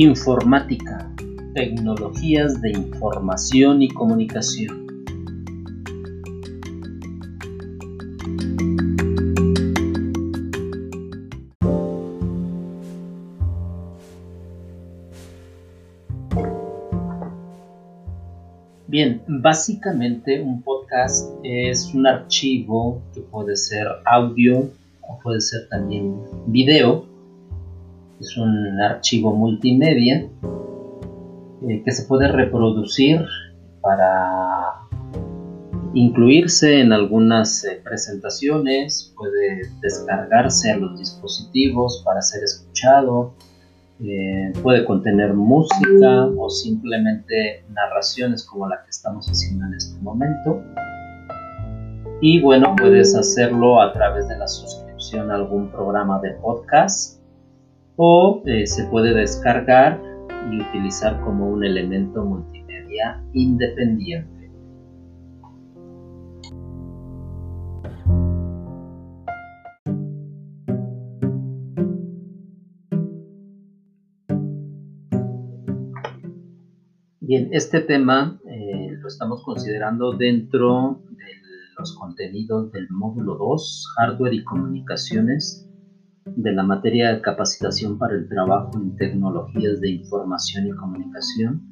Informática, tecnologías de información y comunicación. Bien, básicamente un podcast es un archivo que puede ser audio o puede ser también video. Es un archivo multimedia eh, que se puede reproducir para incluirse en algunas eh, presentaciones, puede descargarse a los dispositivos para ser escuchado, eh, puede contener música o simplemente narraciones como la que estamos haciendo en este momento. Y bueno, puedes hacerlo a través de la suscripción a algún programa de podcast o eh, se puede descargar y utilizar como un elemento multimedia independiente. Bien, este tema eh, lo estamos considerando dentro de los contenidos del módulo 2, hardware y comunicaciones, de la materia de capacitación para el trabajo en tecnologías de información y comunicación,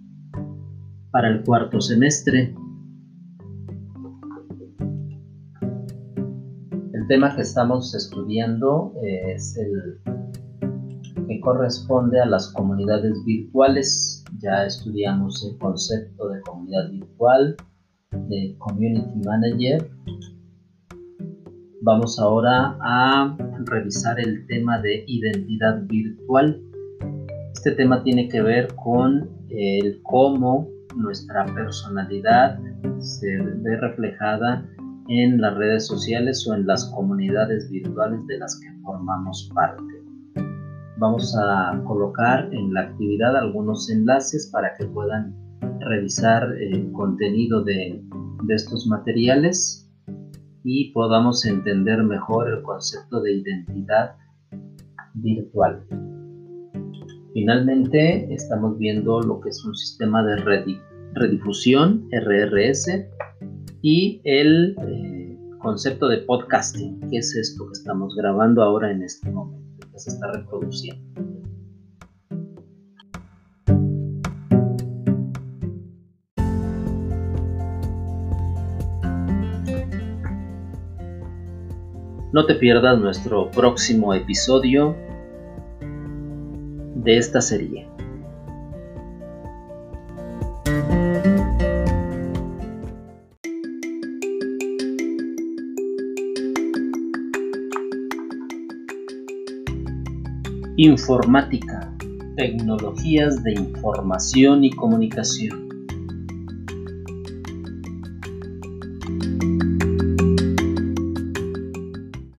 para el cuarto semestre. El tema que estamos estudiando es el que corresponde a las comunidades virtuales ya estudiamos el concepto de comunidad virtual, de Community Manager. Vamos ahora a revisar el tema de identidad virtual. Este tema tiene que ver con el cómo nuestra personalidad se ve reflejada en las redes sociales o en las comunidades virtuales de las que formamos parte vamos a colocar en la actividad algunos enlaces para que puedan revisar el contenido de, estos materiales y podamos entender mejor el concepto de identidad virtual. Finalmente estamos viendo lo que es un sistema de redifusión RRS y el eh, concepto de podcasting, que es esto que estamos grabando ahora en este momento se está reproduciendo. No te pierdas nuestro próximo episodio de esta serie. Informática, tecnologías de información y comunicación.